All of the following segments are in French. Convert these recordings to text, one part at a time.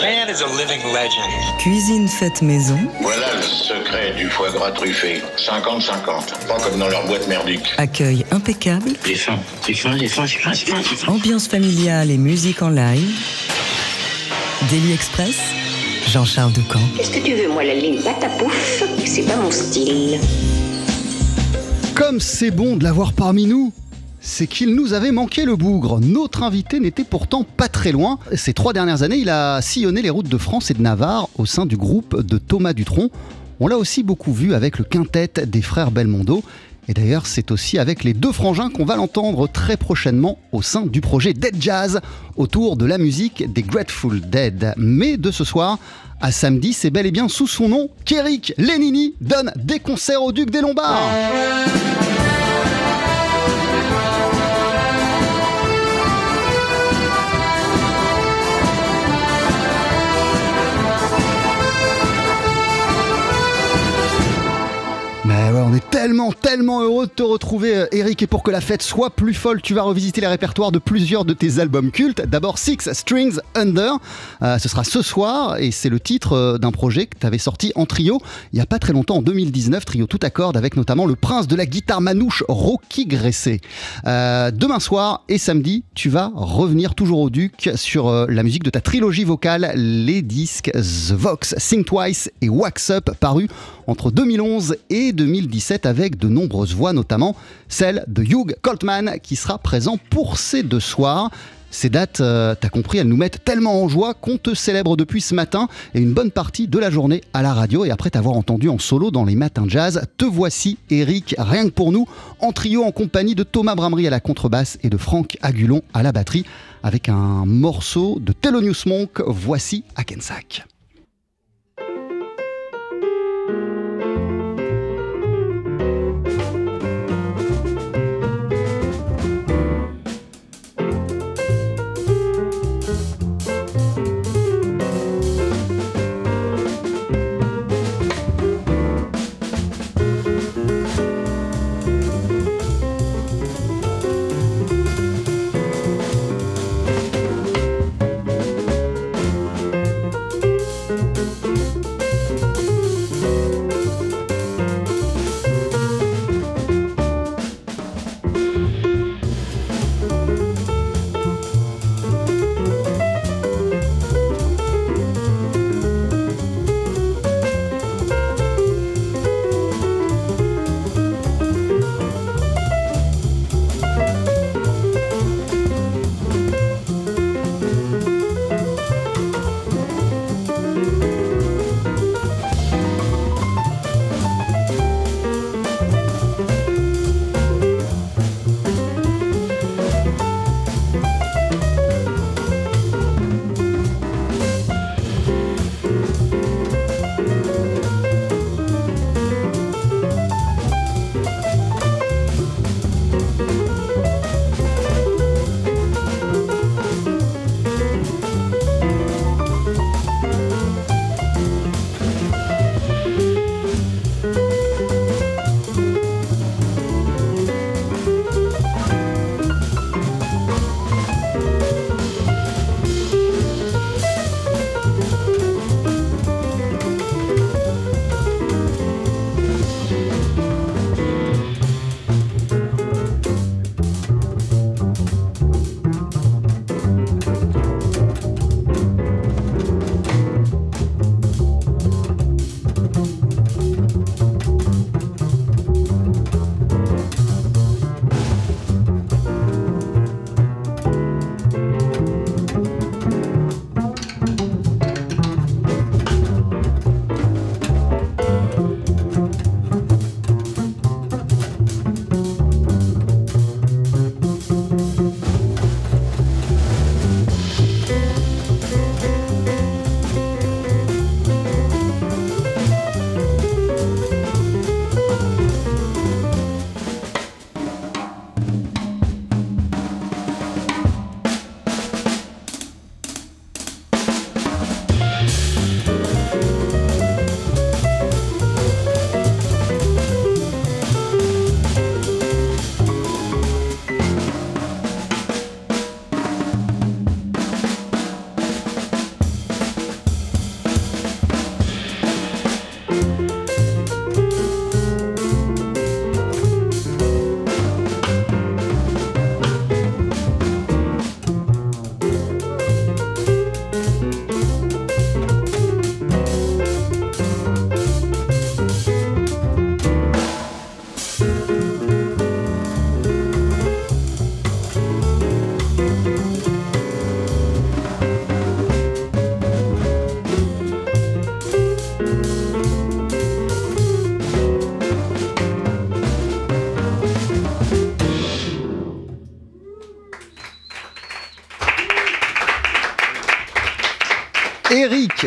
man is a living legend. Cuisine faite maison. Voilà le secret du foie gras truffé. 50-50. Pas comme dans leur boîte merdique. Accueil impeccable. J'ai faim. J'ai faim, j'ai faim, j'ai faim, j'ai faim, j'ai faim. Ambiance familiale et musique en live. Daily Express. Jean-Charles Ducamp. Qu'est-ce que tu veux, moi, la ligne patapouf C'est pas mon style. Comme c'est bon de l'avoir parmi nous c'est qu'il nous avait manqué le bougre. Notre invité n'était pourtant pas très loin. Ces trois dernières années, il a sillonné les routes de France et de Navarre au sein du groupe de Thomas Dutronc. On l'a aussi beaucoup vu avec le quintet des frères Belmondo. Et d'ailleurs, c'est aussi avec les deux frangins qu'on va l'entendre très prochainement au sein du projet Dead Jazz autour de la musique des Grateful Dead. Mais de ce soir à samedi, c'est bel et bien sous son nom qu'Eric Lenini donne des concerts au Duc des Lombards. Mais ouais, on est tellement, tellement heureux de te retrouver, euh, Eric. Et pour que la fête soit plus folle, tu vas revisiter les répertoires de plusieurs de tes albums cultes. D'abord, Six Strings Under. Euh, ce sera ce soir et c'est le titre euh, d'un projet que tu avais sorti en trio il n'y a pas très longtemps, en 2019. Trio tout accorde avec notamment le prince de la guitare manouche, Rocky Gressé. demain soir et samedi, tu vas revenir toujours au Duc sur la musique de ta trilogie vocale, les disques The Vox, Sing Twice et Wax Up, parus entre 2011 et 2017 avec de nombreuses voix, notamment celle de Hugh Coltman qui sera présent pour ces deux soirs. Ces dates, euh, t'as compris, elles nous mettent tellement en joie qu'on te célèbre depuis ce matin et une bonne partie de la journée à la radio. Et après t'avoir entendu en solo dans les matins jazz, te voici, Eric, rien que pour nous, en trio en compagnie de Thomas Bramery à la contrebasse et de Franck Agulon à la batterie, avec un morceau de Thelonious Monk. Voici Akensack.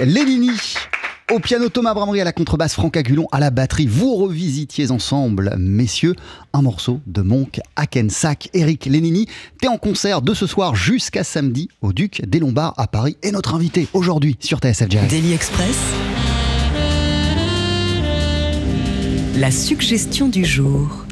Lénini au piano Thomas Bramery à la contrebasse, Franck Agulon à la batterie. Vous revisitiez ensemble, messieurs, un morceau de Monk Hackensack. Eric Lénini, t'es en concert de ce soir jusqu'à samedi au Duc des Lombards à Paris. Et notre invité aujourd'hui sur TSF Jazz. Daily Express. La suggestion du jour.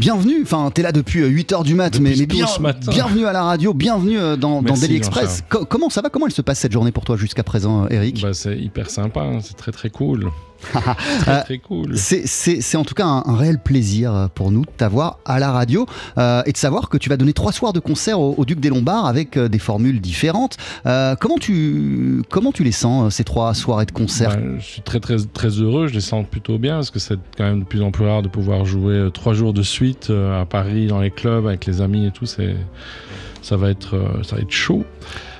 Bienvenue, enfin t'es là depuis 8h du mat, mais, mais bien, bienvenue à la radio, bienvenue euh, dans, dans Daily Express. comment ça va? Comment elle se passe cette journée pour toi jusqu'à présent, Eric? Bah, C'est hyper sympa, hein, c'est très très cool. très, très cool. C'est en tout cas un, réel plaisir pour nous de t'avoir à la radio euh, et de savoir que tu vas donner trois soirs de concert au, Duc des Lombards avec euh, des formules différentes. Euh, comment, tu, comment tu les sens, ces trois soirées de concert? Bah, Je suis très, très, très heureux, je les sens plutôt bien parce que c'est quand même de plus en plus rare de pouvoir jouer trois jours de suite à Paris, dans les clubs, avec les amis et tout. Ça va, être, ça va être chaud.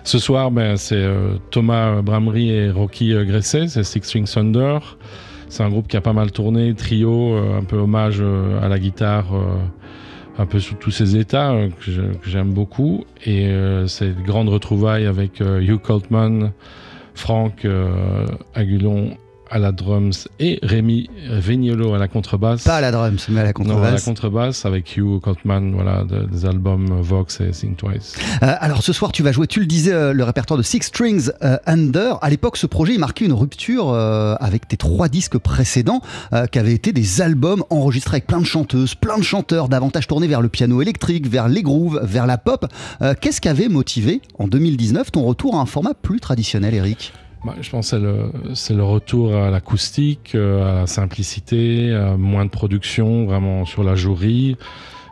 Ce soir, ben, c'est euh, Thomas Bramery et Rocky euh, Gresset, c'est Six String Thunder. C'est un groupe qui a pas mal tourné, trio, euh, un peu hommage à la guitare, un peu sous tous ses états, que j'aime beaucoup. Et c'est une grande retrouvaille avec Hugh Coltman, Frank Agulon à la drums et Rémi Vignolo à la contrebasse. Pas à la drums, mais à la contrebasse. Non, à la contrebasse avec Hugh Coltman, voilà, des albums Vox et Sing Twice. Euh, alors ce soir, tu vas jouer, tu le disais, euh, le répertoire de Six Strings euh, Under. À l'époque, ce projet marquait une rupture avec tes trois disques précédents qui avaient été des albums enregistrés avec plein de chanteuses, plein de chanteurs, davantage tournés vers le piano électrique, vers les grooves, vers la pop. Qu'est-ce qui avait motivé en 2019 ton retour à un format plus traditionnel, Eric? Bah, je pense que c'est le, retour à l'acoustique, euh, à la simplicité, à moins de production, vraiment sur la jouerie.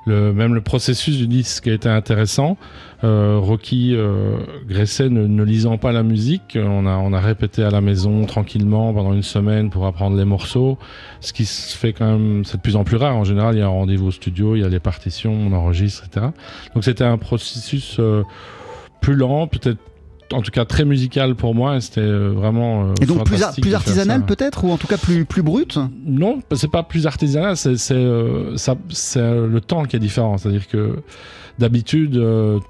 Le, même le processus du disque a été intéressant. Euh, Rocky euh, Gresset ne, lisant pas la musique, on a, on a répété à la maison tranquillement pendant une semaine pour apprendre les morceaux, ce qui se fait quand même, c'est de plus en plus rare. En général, il y a un rendez-vous au studio, il y a les partitions, on enregistre, etc. Donc c'était un processus euh, plus lent, peut-être en tout cas très musical pour moi. C'était euh, vraiment. Euh, et donc plus, plus artisanal peut-être ou en tout cas plus plus brut? Non, c'est pas plus artisanal. C'est euh, le temps qui est différent. C'est-à-dire que d'habitude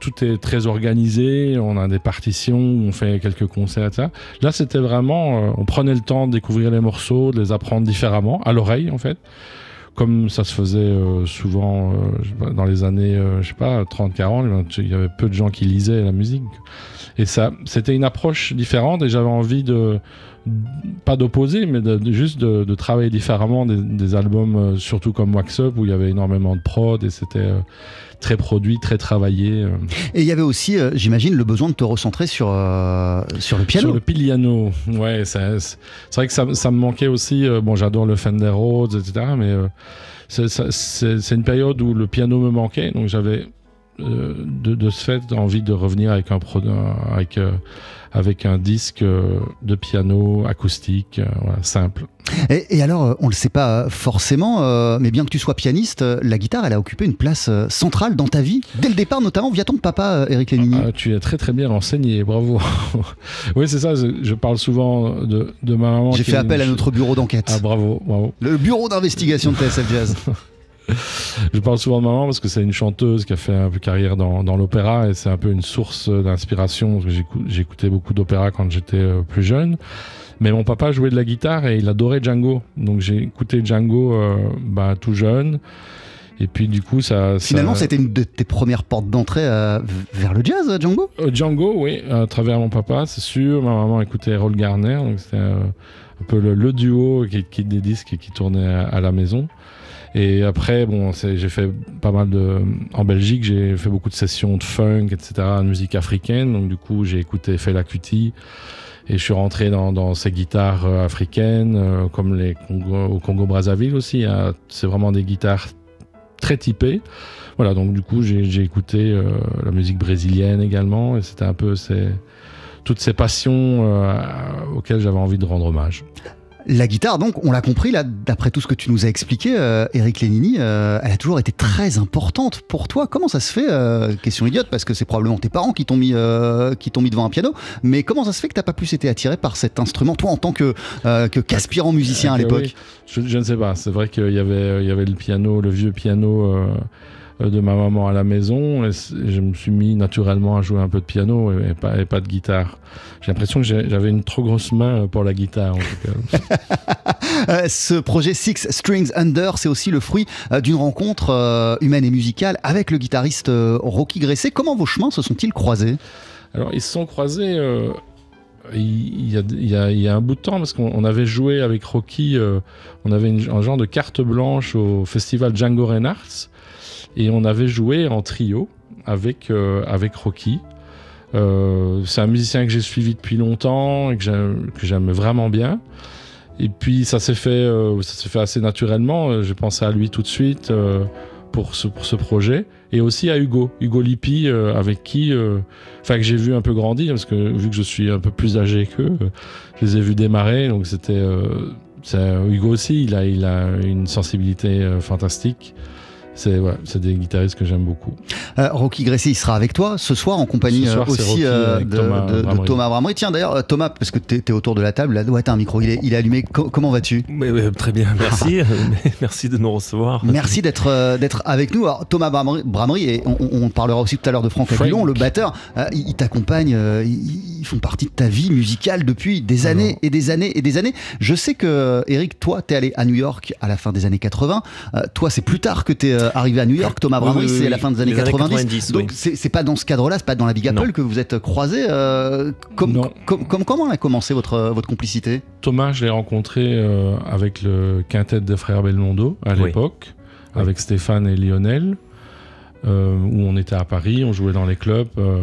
tout est très organisé. On a des partitions, on fait quelques concerts, etc. Là, c'était vraiment, on prenait le temps de découvrir les morceaux, de les apprendre différemment à l'oreille en fait comme ça se faisait souvent dans les années, je sais pas, 30-40, il y avait peu de gens qui lisaient la musique. Et ça, c'était une approche différente et j'avais envie de, pas d'opposer, mais juste de, travailler différemment des, albums, euh, surtout comme Wax Up, où il y avait énormément de prod et c'était euh, très produit, très travaillé. Euh. Et il y avait aussi, j'imagine, le besoin de te recentrer sur, sur le piano. Sur le piano, ouais. C'est vrai que ça, ça, me manquait aussi. bon, j'adore le Fender Rhodes, etc. Mais c'est une période où le piano me manquait, donc j'avais euh, de, de, ce fait envie de revenir avec un, avec, euh, avec un disque euh, de piano acoustique, simple. Et, alors, on ne le sait pas forcément, mais bien que tu sois pianiste, la guitare, elle a occupé une place centrale dans ta vie, dès le départ notamment via ton papa, Eric Lénini. Ah, tu es très très bien renseigné, bravo. oui, c'est ça, je, parle souvent de, de ma maman. J'ai fait appel à notre bureau d'enquête. Ah, bravo, bravo. Le bureau d'investigation de TSF Jazz. je parle souvent de maman parce que c'est une chanteuse qui a fait un peu carrière dans, dans l'opéra et c'est un peu une source d'inspiration. J'écoutais beaucoup d'opéra quand j'étais euh, plus jeune. Mais mon papa jouait de la guitare et il adorait Django. Donc j'ai écouté Django euh, bah, tout jeune. Et puis du coup, ça. Finalement, c'était une de tes premières portes d'entrée euh, vers le jazz, Django? Django, oui, à travers mon papa, c'est sûr. Ma maman écoutait Errol Garner, donc c'était un peu le, duo qui, qui des disques et qui tournait à la maison. Et après, bon, j'ai fait pas mal de. En Belgique, j'ai fait beaucoup de sessions de funk, etc., de musique africaine. Donc, du coup, j'ai écouté Fela Kuti. Et je suis rentré dans, ces guitares euh, africaines, euh, comme les Congo, au Congo-Brazzaville aussi. Hein. C'est vraiment des guitares très typées. Voilà, donc du coup, j'ai écouté euh, la musique brésilienne également. Et c'était un peu toutes ces passions auxquelles j'avais envie de rendre hommage. La guitare, donc, on l'a compris, là, d'après tout ce que tu nous as expliqué, euh, Eric Lénini, euh, elle a toujours été très importante pour toi. Comment ça se fait euh, Question idiote, parce que c'est probablement tes parents qui t'ont mis, qui t'ont mis devant un piano. Mais comment ça se fait que t'as pas plus été attiré par cet instrument, toi, en tant que qu'aspirant musicien à l'époque je, ne sais pas. C'est vrai qu'il y avait, il y avait le piano, le vieux piano euh, de ma maman à la maison et, je me suis mis naturellement à jouer un peu de piano et, pas, et pas de guitare. J'ai l'impression que j'avais une trop grosse main euh, pour la guitare en tout cas. Euh, ce projet Six Strings Under, c'est aussi le fruit euh, d'une rencontre euh, humaine et musicale avec le guitariste euh, Rocky Gresset. Comment vos chemins se sont-ils croisés? Alors, ils se sont croisés euh, il, y a, il y a- il y a un bout de temps parce qu'on on avait joué avec Rocky, euh, on avait une- un genre de carte blanche au festival Django Reinhardt et on avait joué en trio avec, euh, avec Rocky. Euh, c'est un musicien que j'ai suivi depuis longtemps et que j'aime vraiment bien. Et puis ça s'est fait, euh, fait assez naturellement. J'ai pensé à lui tout de suite pour, ce, pour ce projet et aussi à Hugo, Hugo Lippi, avec qui, enfin que j'ai vu un peu grandir parce que vu que je suis un peu plus âgé qu'eux, je les ai vus démarrer. Donc c'était, Hugo aussi, il a, il a une sensibilité fantastique. C'est ouais, des guitaristes que j'aime beaucoup. Euh, Rocky Gresset, il sera avec toi ce soir en compagnie soir, euh, aussi euh, de, Thomas de- de Bramery. Thomas Bramery. Tiens d'ailleurs, Thomas, parce que tu es, autour de la table, là, ouais, t'as un micro, il est, il est allumé. Co- comment vas-tu? Oui, oui, très bien, merci. merci de nous recevoir. Merci d'être euh, d'être avec nous. Alors, Thomas Bramery, et on, parlera aussi tout à l'heure de Franck Frank. Aguilon, le batteur, euh, il, il t'accompagne, euh, ils, ils font partie de ta vie musicale depuis des Alors. années et des années et des années. Je sais que, Eric, toi, t'es allé à New York à la fin des années 80. Euh, toi, c'est plus tard que t'es euh, arrivé à New York. Thomas Oui, Bramery, oui, c'est oui, la fin des années les années 90. 90, Donc, oui. c'est pas dans ce cadre-là, c'est pas dans la Big Apple Non. que vous êtes croisés. euh, com- com- comment a commencé votre, votre complicité? Thomas, je l'ai rencontré euh, avec le quintet des frères Belmondo à Oui. l'époque, Oui. avec Stéphane et Lionel, euh, où on était à Paris, on jouait dans les clubs. euh,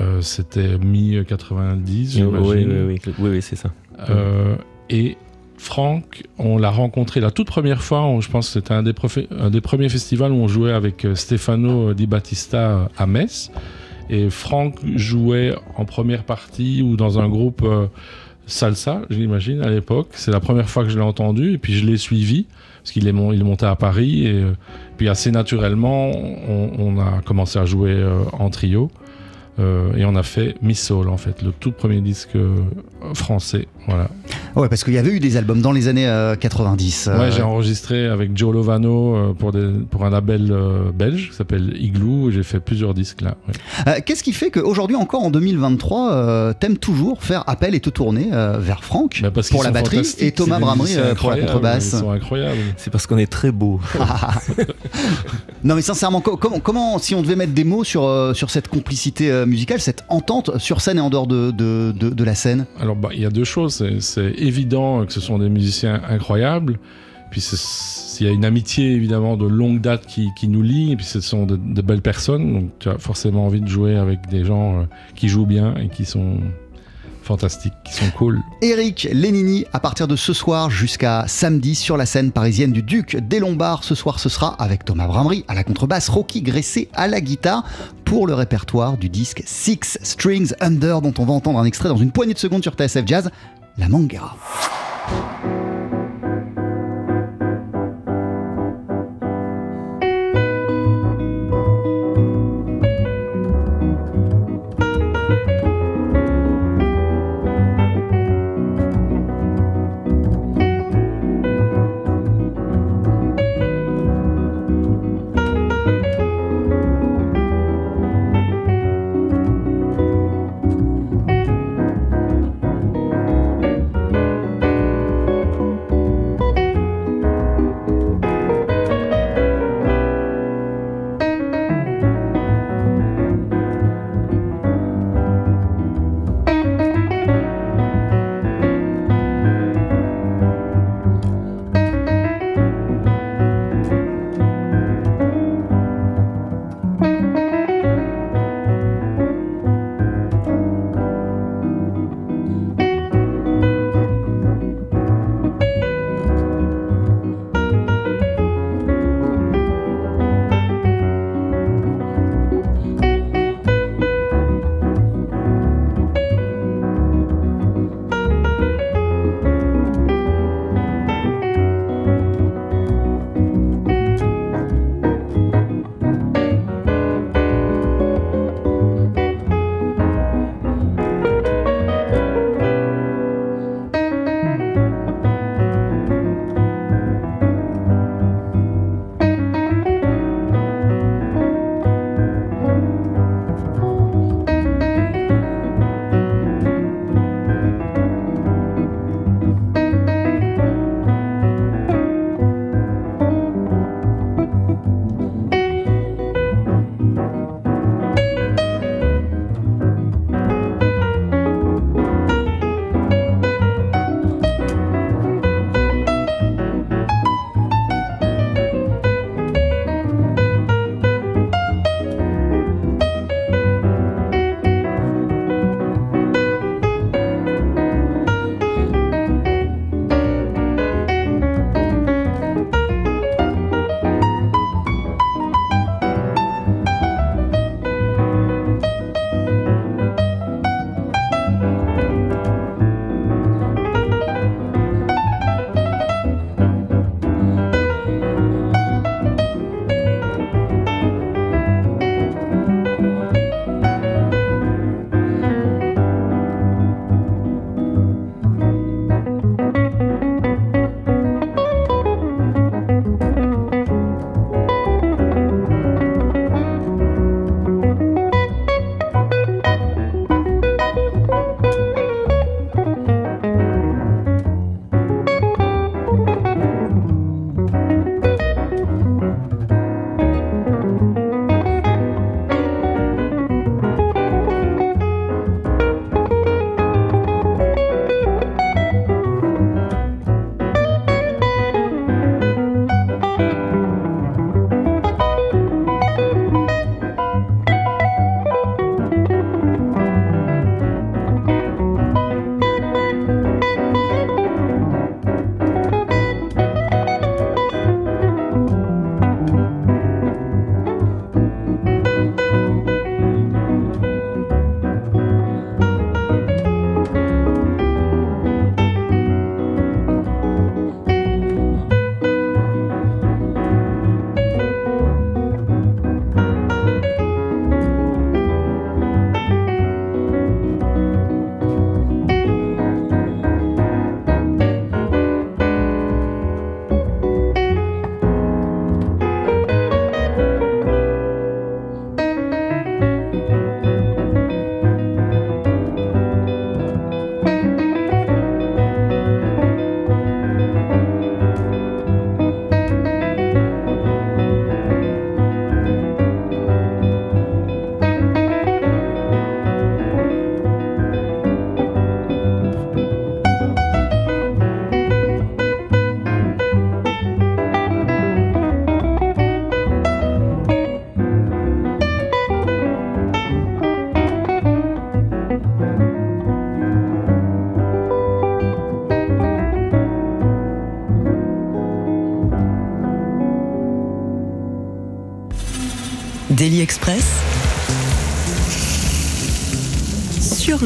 euh, C'était mi-90, Oui, j'imagine. oui, oui, oui, oui, oui, c'est ça. Euh, et Franck, on l'a rencontré la toute première fois, je pense que c'était un, des premiers festivals où on jouait avec euh, Stefano Di Battista à Metz. Et Franck jouait en première partie ou dans un groupe euh, salsa, j'imagine, à l'époque. C'est la première fois que je l'ai entendu et puis je l'ai suivi parce qu'il est, mon- il est monté à Paris. Et euh, puis assez naturellement, on, a commencé à jouer en trio. Et on a fait Miss Soul, en fait, le tout premier disque français. Voilà. Ouais, parce qu'il y avait eu des albums dans les années euh, 90. euh, Ouais, j'ai enregistré avec Joe Lovano euh, pour, des, pour un label euh, belge qui s'appelle Igloo. et J'ai fait plusieurs disques là. ouais. Euh, Qu'est-ce qui fait qu'aujourd'hui encore en 2023, euh, t'aimes toujours faire appel et te tourner euh, vers Franck Bah, parce pour la batterie et Thomas Bramery euh, pour la contrebasse Ils sont incroyables. C'est parce qu'on est très beau. Non mais sincèrement, co- comment, comment si on devait mettre des mots sur, euh, sur cette complicité euh, musicale, cette entente sur scène et en dehors de, de, de- de la scène? Alors, bah, il y a deux choses. C'est- évident que ce sont des musiciens incroyables. Puis, il y a une amitié, évidemment, de longue date qui, nous lie. Et puis, ce sont de, de belles personnes. Donc, tu as forcément envie de jouer avec des gens euh, qui jouent bien et qui sont fantastiques, qui sont cool. Eric Lénini, à partir de ce soir jusqu'à samedi sur la scène parisienne du Duc des Lombards. Ce soir, ce sera avec Thomas Bramery à la contrebasse, Rocky Gresset à la guitare pour le répertoire du disque Six Strings Under dont on va entendre un extrait dans une poignée de secondes sur TSF Jazz, La Mangara.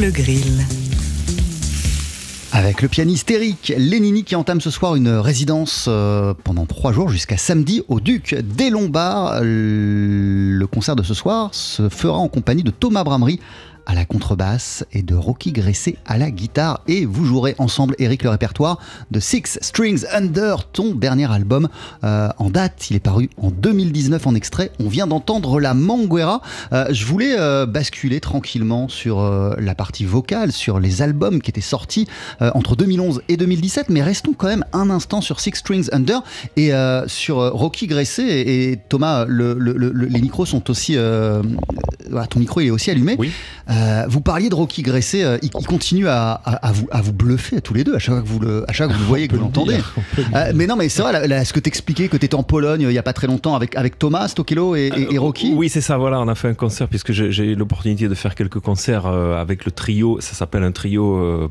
Le grill. Avec le pianiste Eric Lénini qui entame ce soir une résidence euh, pendant trois jours jusqu'à samedi au Duc des Lombards. Le concert de ce soir se fera en compagnie de Thomas Bramery à la contrebasse et de Rocky Gressé à la guitare. Et vous jouerez ensemble, Eric, le répertoire de Six Strings Under, ton dernier album euh, en date. Il est paru en 2019 en extrait. On vient d'entendre la Manguera. Euh, je voulais euh, basculer tranquillement sur la partie vocale, sur les albums qui étaient sortis entre 2011 et 2017, mais restons quand même un instant sur Six Strings Under et sur Rocky Gressé. Et, Thomas, les micros sont aussi. ton micro il est aussi allumé. Oui. Euh, vous parliez de Rocky Gressé, euh, il, continue à, vous, à vous bluffer tous les deux à chaque fois que vous le, à chaque que vous voyez, que vous l'entendez. Euh, mais non, mais c'est vrai, ce que t'expliquais, que tu étais en Pologne il n'y a pas très longtemps avec, avec Thomas, Stokelo et, et, Rocky? Oui, c'est ça, voilà, on a fait un concert puisque j'ai eu l'opportunité de faire quelques concerts avec le trio, ça s'appelle un trio,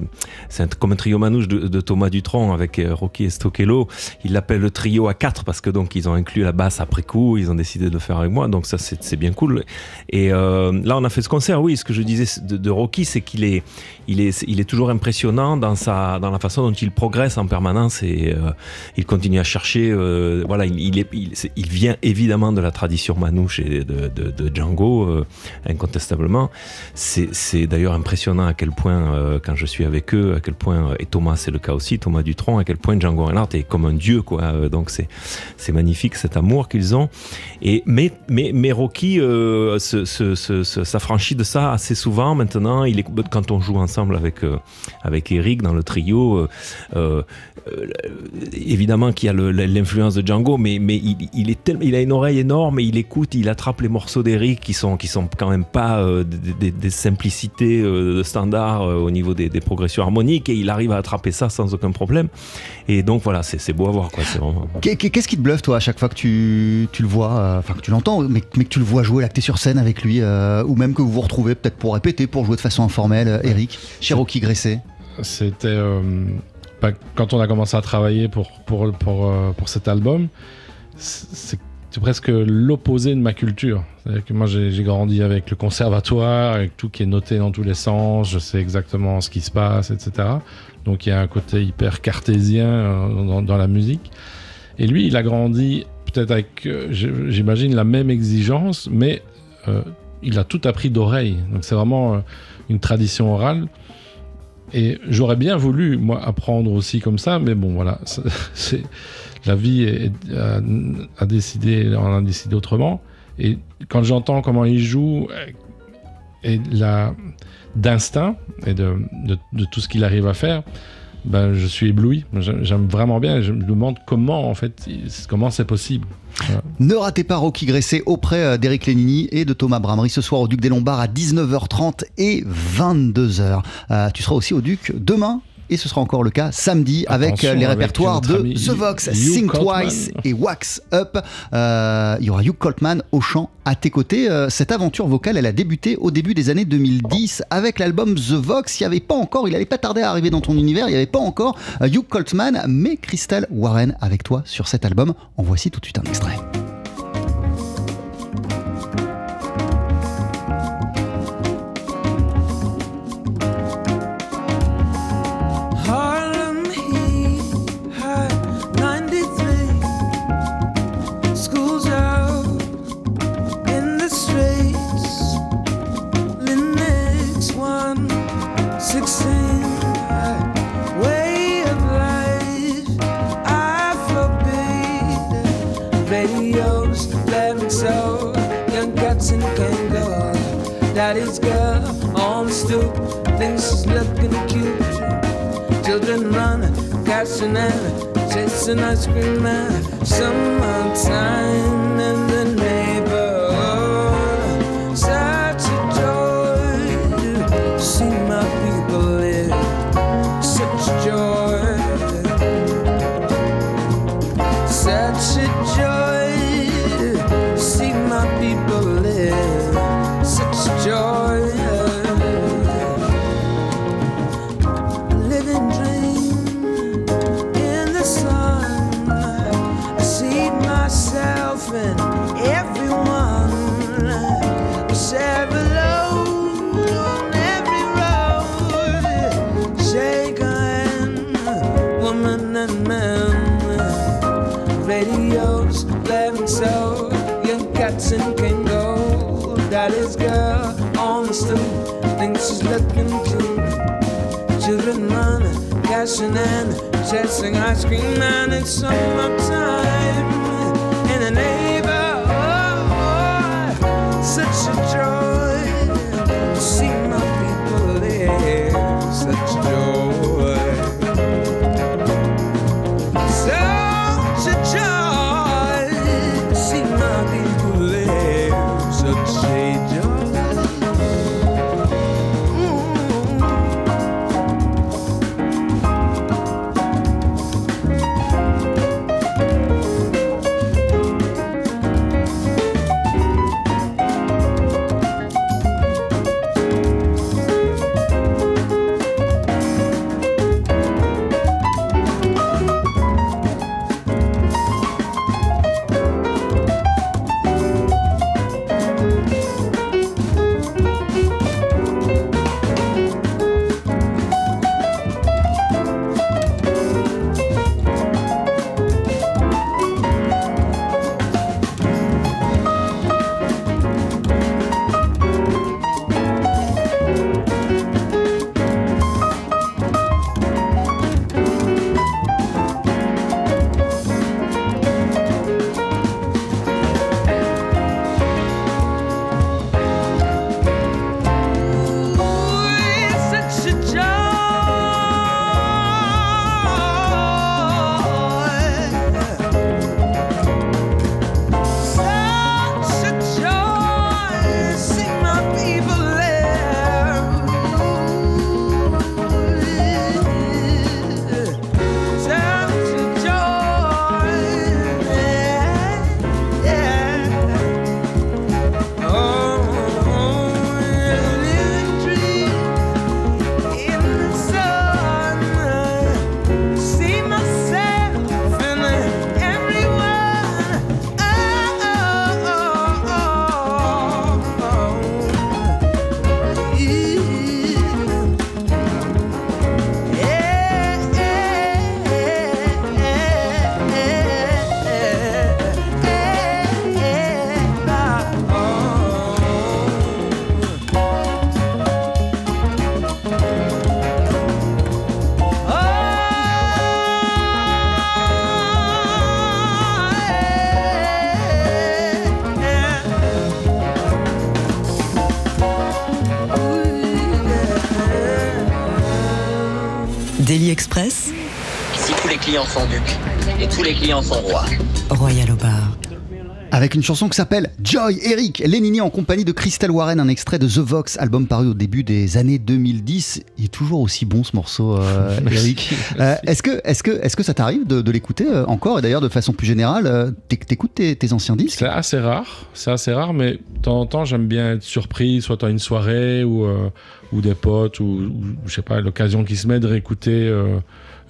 c'est comme un trio manouche de, Thomas Dutronc avec Rocky et Stokelo. Il l'appelle le trio à 4 parce que donc ils ont inclus la basse après coup, ils ont décidé de le faire avec moi, donc ça c'est bien cool. Et là, on a fait ce concert, oui, ce que je disais de, Rocky, c'est qu'il est, il est, il est toujours impressionnant dans, sa, dans la façon dont il progresse en permanence et euh, il continue à chercher. Euh, voilà, il, est, il, vient évidemment de la tradition manouche et de, de, Django, euh, incontestablement. C'est d'ailleurs impressionnant à quel point, quand je suis avec eux, à quel point, et Thomas c'est le cas aussi, Thomas Dutronc, à quel point Django Reinhardt est comme un dieu, quoi. Donc c'est magnifique cet amour qu'ils ont. Et, mais, mais, mais Rocky s'affranchit de ça assez souvent maintenant. Il est, quand on joue ensemble avec, euh, avec Eric dans le trio, euh, euh, évidemment qu'il y a l'influence de Django, mais, mais il, est il a une oreille énorme et il écoute, il attrape les morceaux d'Eric qui sont, qui sont quand même pas des, simplicités de standard au niveau des, progressions harmoniques et il arrive à attraper ça sans aucun problème. Et donc voilà, c'est beau à voir. Qu'est-ce qui te bluffe toi à chaque fois que tu, tu le vois, enfin que tu l'entends, mais, mais, que tu le vois jouer, là sur scène avec lui, ou même que vous vous retrouvez peut-être pour répéter, pour jouer de façon informelle, euh, Eric Cherokee Gressé C'était. Euh, bah, quand on a commencé à travailler pour, pour, pour, euh, pour cet album, c'est presque l'opposé de ma culture. Que moi, j'ai grandi avec le conservatoire, avec tout qui est noté dans tous les sens, je sais exactement ce qui se passe, etc. Donc il y a un côté hyper cartésien dans, la musique. Et lui, il a grandi peut-être avec, j'imagine, la même exigence, mais il a tout appris d'oreille. Donc c'est vraiment euh, une tradition orale. Et j'aurais bien voulu, moi, apprendre aussi comme ça, mais bon, voilà. C'est, la vie a, décidé, on a décidé autrement. Et quand j'entends comment il joue, euh, et la, d'instinct, et de, de tout ce qu'il arrive à faire, ben, je suis ébloui. J'aime vraiment bien. Je me demande comment, en fait, comment c'est possible. Ne ratez pas Rocky Gressé auprès euh, d'Éric Lénini et de Thomas Bramery ce soir au Duc des Lombards à 19h30 et 22h. Euh, tu seras aussi au Duc demain et ce sera encore le cas samedi avec les répertoires de The Vox, Sing Twice et Wax Up. Euh, il y aura Hugh Coltman au chant à tes côtés. Euh, cette aventure vocale, elle a débuté au début des années 2010 avec l'album The Vox. Il n'y avait pas encore, il n'allait pas tarder à arriver dans ton univers, il n'y avait pas encore euh, Hugh Coltman, mais Crystal Warren avec toi sur cet album. En voici tout de suite un extrait. chasing and ice cream at summertime and then sing, I scream, and it's summertime. Clients sont ducs et tous les clients sont rois. Royal au bar. Avec une chanson qui s'appelle Joy Eric Lénini en compagnie de Crystal Warren, un extrait de The Vox, album paru au début des années 2010. Il est toujours aussi bon ce morceau, euh, Eric. Euh, est-ce que, est-ce que, est-ce que ça t'arrive de, de l'écouter euh, encore Et d'ailleurs, de façon plus générale, euh, t'éc- t'écoutes tes, tes anciens disques? C'est assez rare, c'est assez rare, mais de temps en temps, j'aime bien être surpris, soit à une soirée ou, euh, ou des potes, ou, ou, je sais pas, l'occasion qui se met de réécouter euh,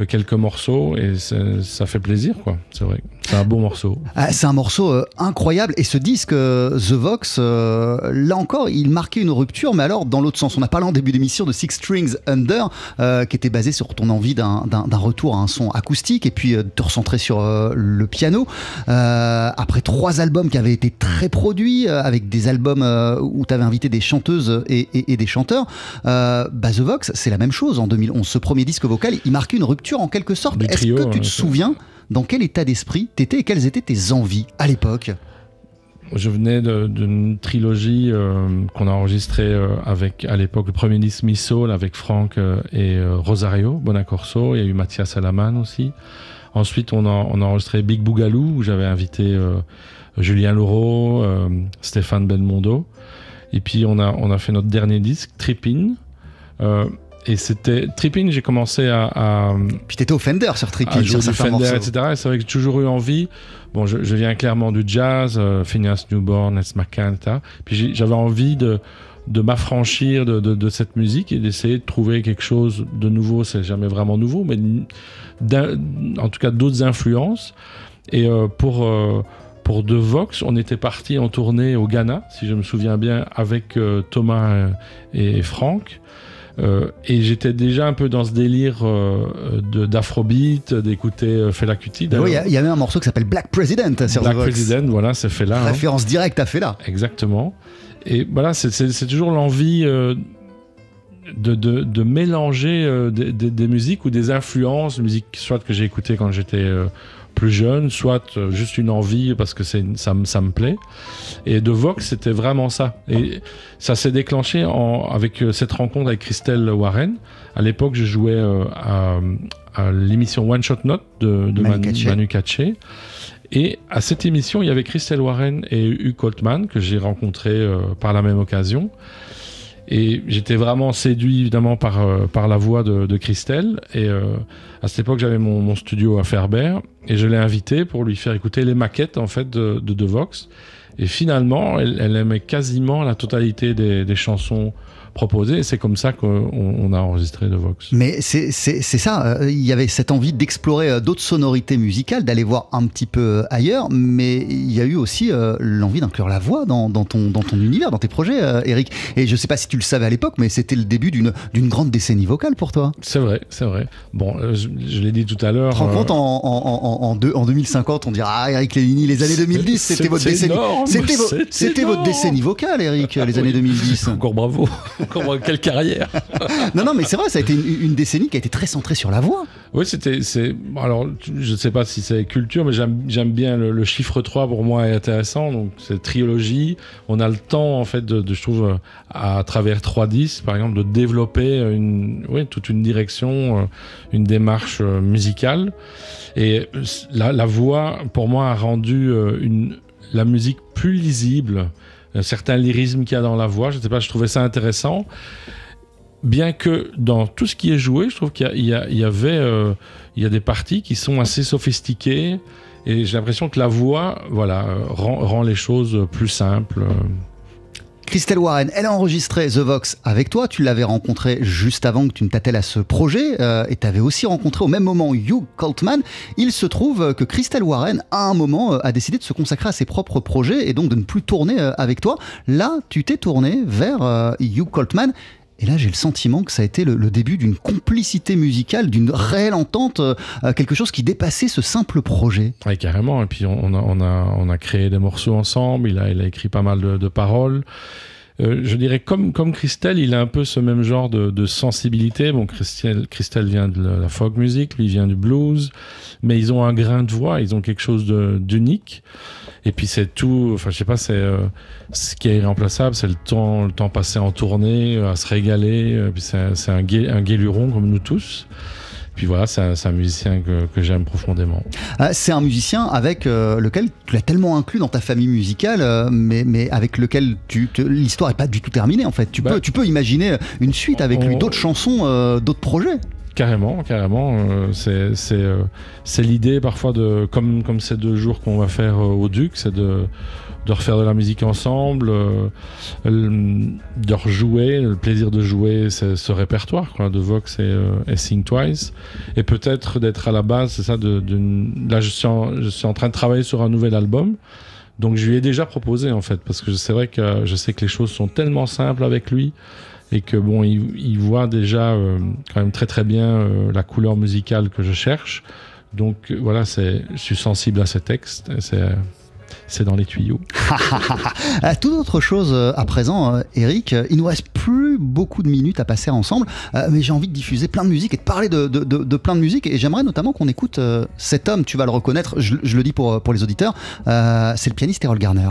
quelques morceaux, et ça fait plaisir, quoi. C'est vrai. C'est un beau morceau. Ah, C'est un morceau euh, incroyable et ce disque euh, The Vox, euh, là encore, il marquait une rupture, mais alors dans l'autre sens. On a parlé en début d'émission de Six Strings Under, euh, qui était basé sur ton envie d'un retour à un son acoustique et puis euh, de te recentrer sur euh, le piano. Euh, après trois albums qui avaient été très produits, euh, avec des albums euh, où tu avais invité des chanteuses et, et- des chanteurs, euh, bah, The Vox, c'est la même chose en 2011. Ce premier disque vocal, il marquait une rupture en quelque sorte. Est-ce que tu te c'est- souviens dans quel état d'esprit t'étais et quelles étaient tes envies à l'époque Je venais d'une trilogie euh, qu'on a enregistrée euh, avec, à l'époque, le premier disque Miss Soul avec Franck euh, et Rosario Bonacorso. Il y a eu Mathias Alaman aussi. Ensuite, on a, on a enregistré Big Bougalou, où j'avais invité Julien Laureau, Stéphane Belmondo. Et puis, on a, on a fait notre dernier disque, Trippin. Et c'était Trippin, j'ai commencé à, à, Puis t'étais au Fender sur Tripping, sur certains Fender, morceaux. etc. Et c'est vrai que j'ai toujours eu envie. Bon, je, je viens clairement du jazz, euh, Phineas Newborn, Les McCann, etc. Puis j'avais envie de, de m'affranchir de, de- de cette musique et d'essayer de trouver quelque chose de nouveau. C'est jamais vraiment nouveau, mais en tout cas d'autres influences. Et euh, pour, euh, pour The Vox, on était parti en tournée au Ghana, si je me souviens bien, avec euh, Thomas euh, et Franck. Euh, et j'étais déjà un peu dans ce délire euh, d'afrobeat, d'écouter euh, Fela Kuti. Oui, Il y, avait un morceau qui s'appelle Black President sur Black The. President, voilà, c'est Fela. hein. Référence directe à Fela. Exactement. Et voilà, c'est- toujours l'envie euh, de, de, de mélanger des, des- des musiques ou des influences, musique soit que j'ai écouté quand j'étais plus jeune, soit euh, juste une envie parce que c'est ça, me- ça me plaît. Et de Vox, c'était vraiment ça. Et ça s'est déclenché en, avec euh, cette rencontre avec Christelle Warren. À l'époque, je jouais euh, à, à l'émission One Shot Note de, de Manu Katché. Manu Katché. Et à cette émission, il y avait Christelle Warren et Hugh Coltman que j'ai rencontrés euh, par la même occasion. Et j'étais vraiment séduit évidemment par, euh, par la voix de, Christelle. Et euh, à cette époque, j'avais mon, mon studio à Ferber et je l'ai invitée pour lui faire écouter les maquettes en fait de, de, de Vox. Et finalement, elle, elle aimait quasiment la totalité des, des chansons proposées. Et c'est comme ça qu'on on a enregistré de Vox. Mais c'est ça, euh, il y avait cette envie d'explorer euh, d'autres sonorités musicales, d'aller voir un petit peu euh, ailleurs, mais il y a eu aussi l'envie d'inclure la voix dans, dans ton, dans ton univers, dans tes projets, Eric. Et je sais pas si tu le savais à l'époque, mais c'était le début d'une grande décennie vocale pour toi. C'est vrai, c'est vrai. Bon, je, je l'ai dit tout à l'heure. Rends euh, compte, en, en, en, en, deux- en 2050, on dira Ah, Eric Lévini, les années 2010, C'est- c'était votre décennie. C'était votre décennie vocale, Eric, les Oui. années 2010. Encore bravo. Quelle carrière. Non, non, mais c'est vrai, ça a été une, une décennie qui a été très centrée sur la voix. Oui, c'était. Alors, je ne sais pas si c'est culture, mais j'aime j'aime bien le, le chiffre 3 pour moi est intéressant. Donc, c'est trilogie. On a le temps, en fait, de, de, je trouve, à travers 3 disques, par exemple, de développer une, oui, toute une direction, euh, une démarche euh, musicale. Et euh, la, la voix, pour moi, a rendu une, la musique plus lisible. Un certain lyrisme qu'il y a dans la voix, je ne sais pas, je trouvais ça intéressant. Bien que dans tout ce qui est joué, je trouve qu'il y, avait euh, il y a des parties qui sont assez sophistiquées. Et j'ai l'impression que la voix voilà euh, rend les choses plus simples. Christelle Warren, elle a enregistré The Vox avec toi. Tu l'avais rencontré juste avant que tu ne t'attelles à ce projet. euh, et tu avais aussi rencontré au même moment Hugh Coltman. Il se trouve que Christelle Warren, à un moment, euh, a décidé de se consacrer à ses propres projets et donc de ne plus tourner euh, avec toi. Là, tu t'es tourné vers Hugh Coltman. Et là, j'ai le sentiment que ça a été le, début d'une complicité musicale, d'une réelle entente, euh, quelque chose qui dépassait ce simple projet. Ouais, carrément. Et puis on, a, on, a, on a créé des morceaux ensemble. Il a, il a écrit pas mal de paroles. Euh, je dirais comme, comme Christelle, il a un peu ce même genre de, de sensibilité. Bon, Christelle, Christelle vient de la, folk music, lui vient du blues, mais ils ont un grain de voix, ils ont quelque chose d'unique. Et puis c'est tout, enfin je sais pas, c'est euh, ce qui est irremplaçable, c'est le temps, le temps passé en tournée, euh, à se régaler. euh, puis c'est un, un guéluron comme nous tous. Puis voilà, c'est un, musicien que, que j'aime profondément. Euh, c'est un musicien avec euh, lequel tu l'as tellement inclus dans ta famille musicale, euh, mais, mais avec lequel l'histoire n'est pas du tout terminée en fait. Tu, Bah, peux, tu peux imaginer une suite avec lui, d'autres chansons, euh, d'autres projets. Carrément, carrément. c'est l'idée parfois de comme comme ces deux jours qu'on va faire au Duc, c'est de de refaire de la musique ensemble, euh, de rejouer, le plaisir de jouer ce, répertoire quoi, de Vox et, euh, et Sing Twice, et peut-être d'être à la base, c'est ça. De, là, je suis en, train de travailler sur un nouvel album. Donc je lui ai déjà proposé en fait, parce que c'est vrai que je sais que les choses sont tellement simples avec lui et que bon, il, voit déjà euh, quand même très très bien la couleur musicale que je cherche. Donc voilà, c'est, je suis sensible à ces textes, c'est dans les tuyaux. Euh, toute autre chose euh, à présent, euh, Eric, il nous reste plus beaucoup de minutes à passer ensemble, mais j'ai envie de diffuser plein de musique et de parler de, de- plein de musique, et j'aimerais notamment qu'on écoute cet homme, tu vas le reconnaître, je, le dis pour, pour les auditeurs, c'est le pianiste Errol Garner.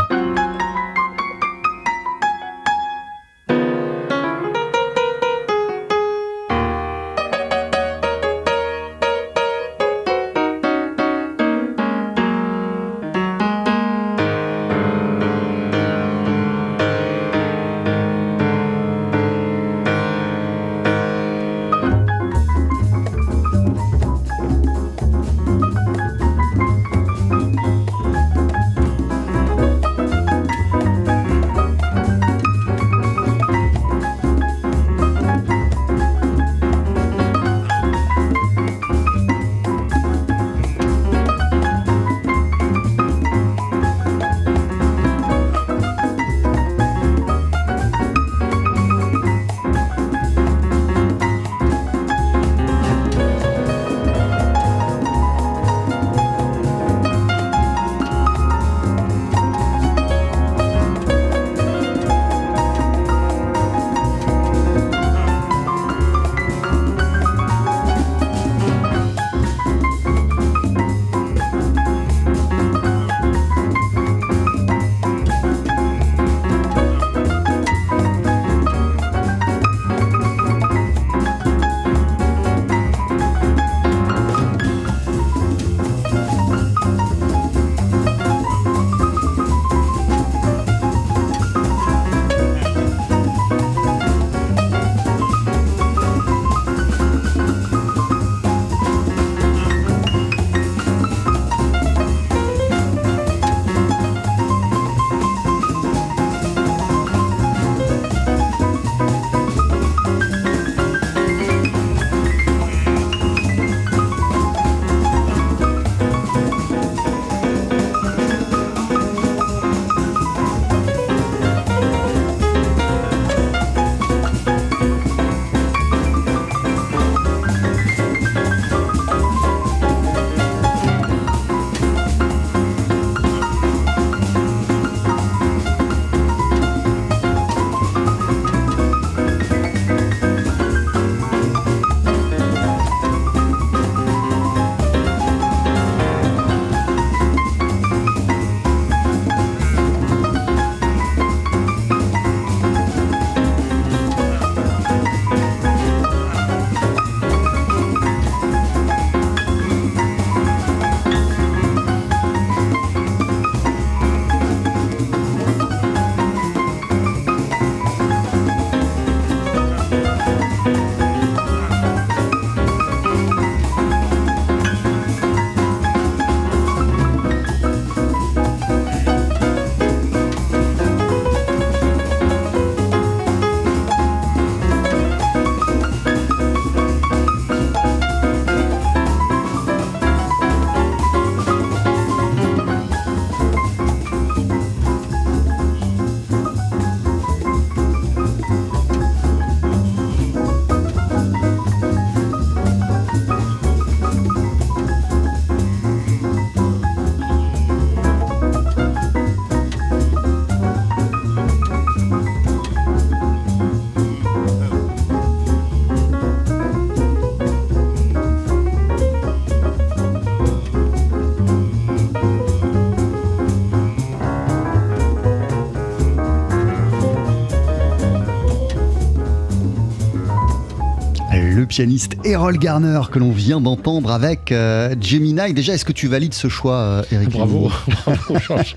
Pianiste Errol Garner que l'on vient d'entendre avec euh, Gemini. Déjà, est-ce que tu valides ce choix, euh, Eric Bravo, bravo, Georges.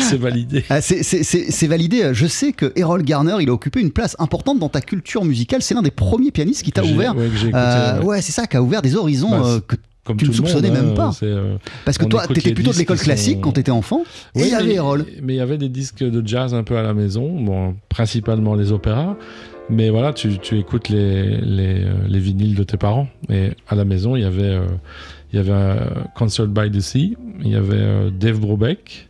C'est validé. Ah, c'est- validé. Je sais que Errol Garner, il a occupé une place importante dans ta culture musicale. C'est l'un des premiers pianistes qui t'a ouvert. ouais, Euh, ouais. ouais, c'est ça, qui a ouvert des horizons Bah, euh, que Comme tu ne monde, soupçonnais même hein, pas. euh, parce que toi, t'étais les plutôt de l'école classique sont- quand t'étais enfant. et il y Oui, avait Errol. Mais il y avait des disques de jazz un peu à la maison, bon, principalement les opéras. Mais voilà, tu, tu écoutes les, les, euh, les vinyles de tes parents. Et à la maison, il y avait, euh, il y avait euh, Concert by the Sea, il y avait euh, Dave Brubeck.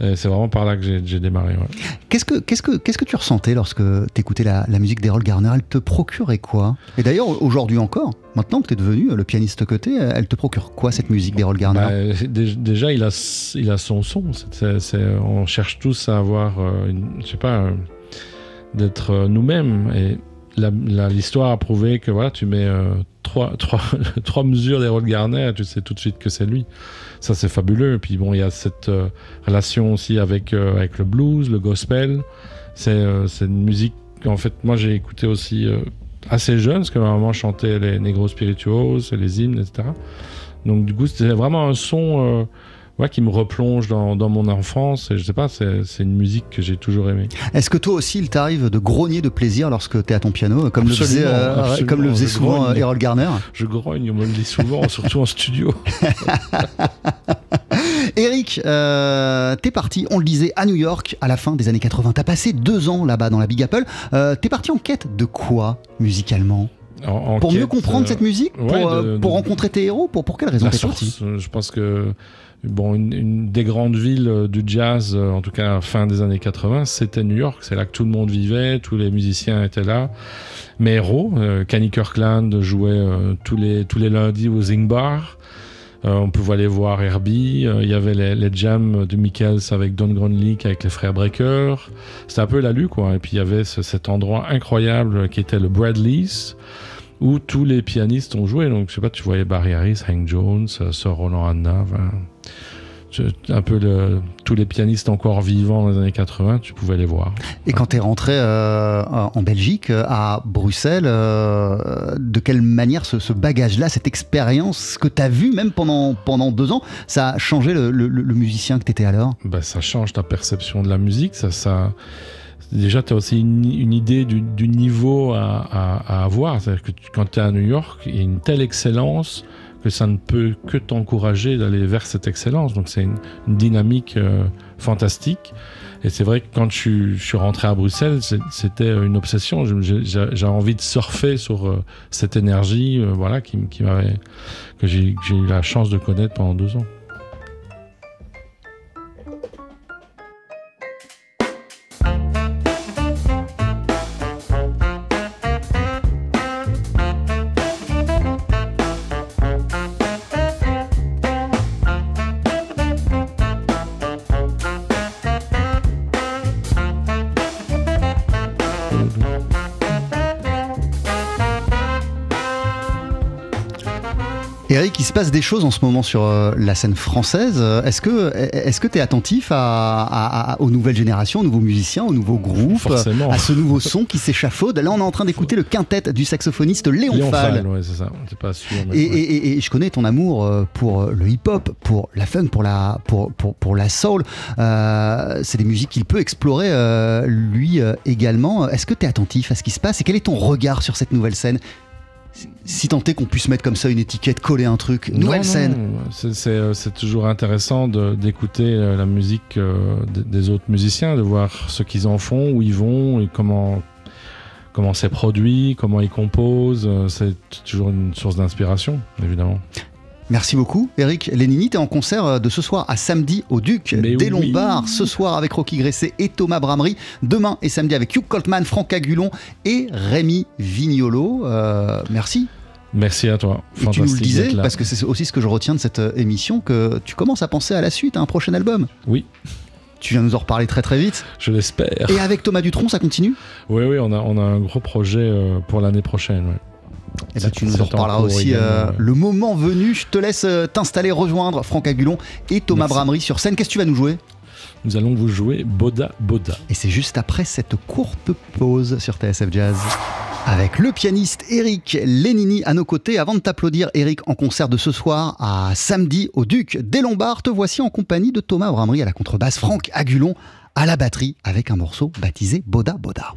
Et C'est vraiment par là que j'ai démarré. ouais. Qu'est-ce que, qu'est-ce que, qu'est-ce que tu ressentais lorsque t'écoutais la, la musique d'Errol Garner? Elle te procurait quoi? Et d'ailleurs, aujourd'hui encore, maintenant que t'es devenu le pianiste que t'es, elle te procure quoi cette musique d'Errol Garner? Bah, dé- déjà, il a, il a son son. On cherche tous à avoir, une, je sais pas, d'être euh, nous-mêmes. Et l'histoire a prouvé que voilà, tu mets euh, trois, trois, trois mesures d'Errol Garner, tu sais tout de suite que c'est lui. Ça, c'est fabuleux. Puis bon, il y a cette euh, relation aussi avec, euh, avec le blues, le gospel. C'est une musique qu'en fait, moi, j'ai écouté aussi assez jeune, parce que ma maman chantait les Negro Spirituals, et les hymnes, etc. Donc du coup, c'était vraiment un son ouais, qui me replonge dans, dans mon enfance. Et je sais pas, c'est une musique que j'ai toujours aimée. Est-ce que toi aussi, il t'arrive de grogner de plaisir lorsque t'es à ton piano, comme le faisait, euh, comme le faisait souvent grogne. euh, Errol Garner? Je grogne, on me le dit souvent, surtout en studio. Eric, euh, t'es parti, on le disait, à New York à la fin des années 80. T'as passé deux ans là-bas dans la Big Apple. Euh, t'es parti en quête de quoi musicalement? En- en Pour mieux comprendre euh, cette musique? ouais, Pour, euh, de- pour de- rencontrer tes héros? Pour, pour quelle raison t'es parti? euh, Je pense que bon, une, des grandes villes euh, du jazz, euh, en tout cas fin des années 80, c'était New York. C'est là que tout le monde vivait, tous les musiciens étaient là. Mes héros, euh, Kenny Kirkland jouait euh, tous les tous les lundis au Zing Bar. On pouvait aller voir Herbie. Il y avait les, les jams de Michaels avec Don Grunlick, avec les frères Breaker. C'était un peu la lue, quoi. Et puis il y avait ce- cet endroit incroyable qui était le Bradley's où tous les pianistes ont joué. Donc, je sais pas, tu voyais Barry Harris, Hank Jones, Sir Roland Hanna, un peu le- tous les pianistes encore vivants dans les années 80, tu pouvais les voir. Et quand t'es rentré euh, en Belgique, euh, à Bruxelles, euh, de quelle manière ce, ce bagage-là, cette expérience que t'as vu même pendant, pendant deux ans, ça a changé le, le- le musicien que t'étais alors? Bah, ça change ta perception de la musique. Ça, ça... Déjà, tu as aussi une, une idée du, du niveau à, à- à avoir. C'est-à-dire que tu- quand tu es à New York, il y a une telle excellence que ça ne peut que t'encourager d'aller vers cette excellence. Donc, c'est une, dynamique euh, fantastique. Et c'est vrai que quand je, suis- rentré à Bruxelles, c'était une obsession. J'ai- envie de surfer sur euh, cette énergie euh, voilà, qui, m'avait, que j'ai eu la chance de connaître pendant deux ans. Passe des choses en ce moment sur euh, la scène française. Euh, Est-ce que est-ce que tu es attentif à, à- à- aux nouvelles générations, aux nouveaux musiciens, aux nouveaux groupes, Forcément. à ce nouveau son qui s'échafaude Là, on est en train d'écouter le quintet du saxophoniste Léon, Léon Fall. Fall, ouais, c'est ça. Pas sûr. mais Et, ouais. et- et- et je connais ton amour euh, pour le hip-hop, pour la funk, pour la, pour, pour, pour la soul. Euh, c'est des musiques qu'il peut explorer euh, lui euh, également. Est-ce que tu es attentif à ce qui se passe? Et quel est ton regard sur cette nouvelle scène? Si- tant est qu'on puisse mettre comme ça une étiquette, coller un truc, nouvelle non, scène. C'est- euh, c'est toujours intéressant d'écouter euh, la musique euh, des, autres musiciens, de voir ce qu'ils en font, où ils vont et comment comment c'est produit, comment ils composent. C'est toujours une source d'inspiration, évidemment. Merci beaucoup, Eric Lénini. Tu es en concert euh, de ce soir à samedi au Duc Mais des oui. Lombards. Ce soir avec Rocky Gresset et Thomas Bramery. Demain et samedi avec Hugh Coltman, Franck Agulon et Rémi Vignolo. Euh, merci. Merci à toi. Et tu nous le disais, parce que c'est aussi ce que je retiens de cette euh, émission, que tu commences à penser à la suite, à un prochain album. Oui, Tu viens nous en reparler très très vite. je l'espère. Et avec Thomas Dutronc, ça continue? Oui, oui, on a, on a un gros projet pour l'année prochaine. ouais. Et ben, tu nous en reparleras aussi euh, le moment venu. Je te laisse euh, t'installer, rejoindre Franck Agulon et Thomas Merci. Bramery sur scène. Qu'est-ce que tu vas nous jouer? Nous allons vous jouer Boda Boda. Et c'est juste après cette courte pause sur TSF Jazz. Avec le pianiste Eric Lénini à nos côtés. Avant de t'applaudir, Eric, en concert de ce soir à samedi au Duc des Lombards, te voici en compagnie de Thomas Abramery à la contrebasse, Franck Agulon à la batterie avec un morceau baptisé Boda Boda.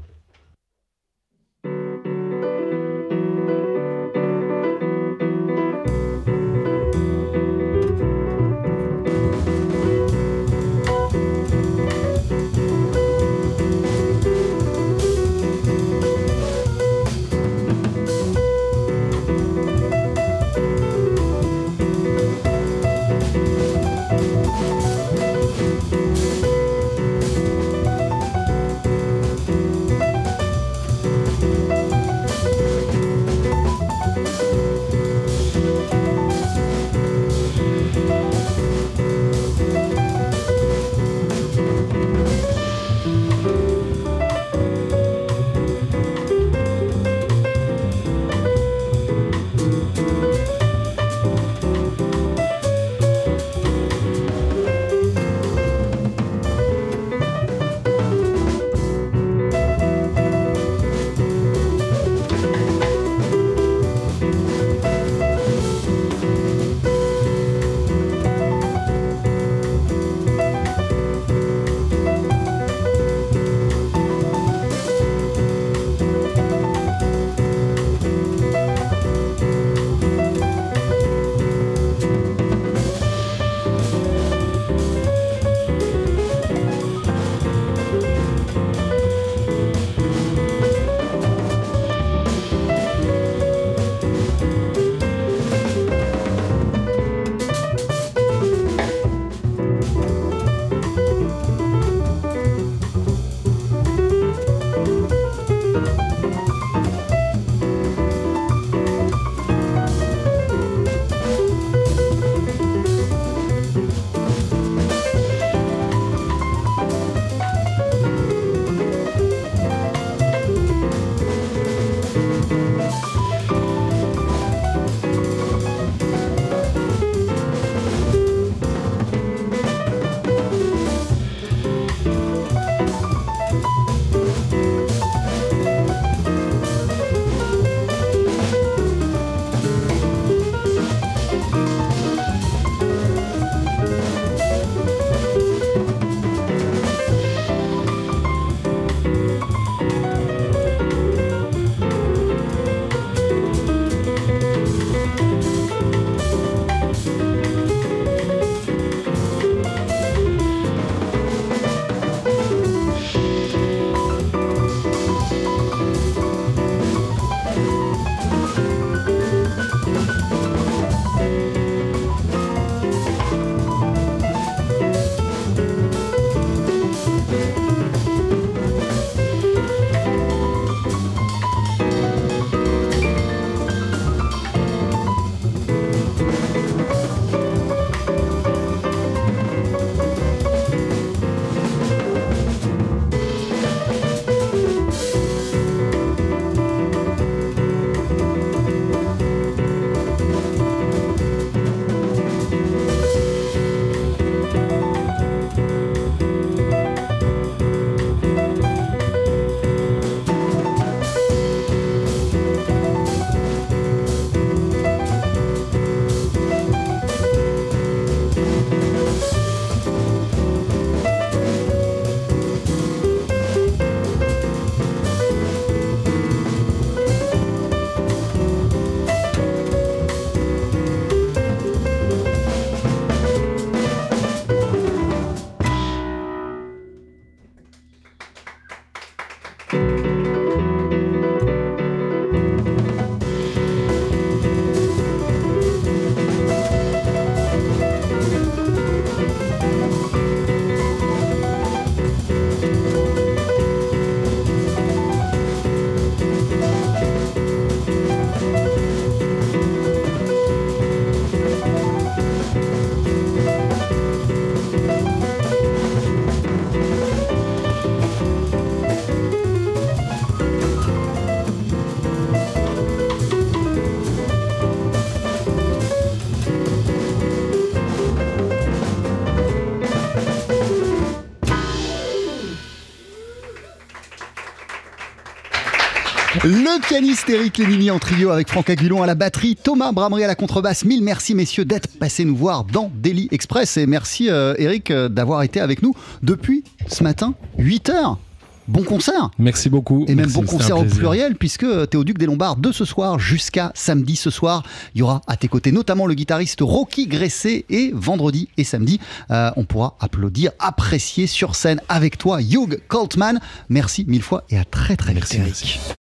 Le pianiste Eric Lénini en trio avec Franck Aguilon à la batterie, Thomas Bramery à la contrebasse. Mille merci messieurs d'être passés nous voir dans Daily Express et merci euh, Eric euh, d'avoir été avec nous depuis ce matin 8 heures. Bon concert Merci beaucoup. et même Merci, bon concert au pluriel puisque t'es au Duc des Lombards de ce soir jusqu'à samedi ce soir. Il y aura à tes côtés notamment le guitariste Rocky Gressé et vendredi et samedi euh, on pourra applaudir, apprécier sur scène avec toi Hugh Coltman. Merci mille fois et à très très vite merci.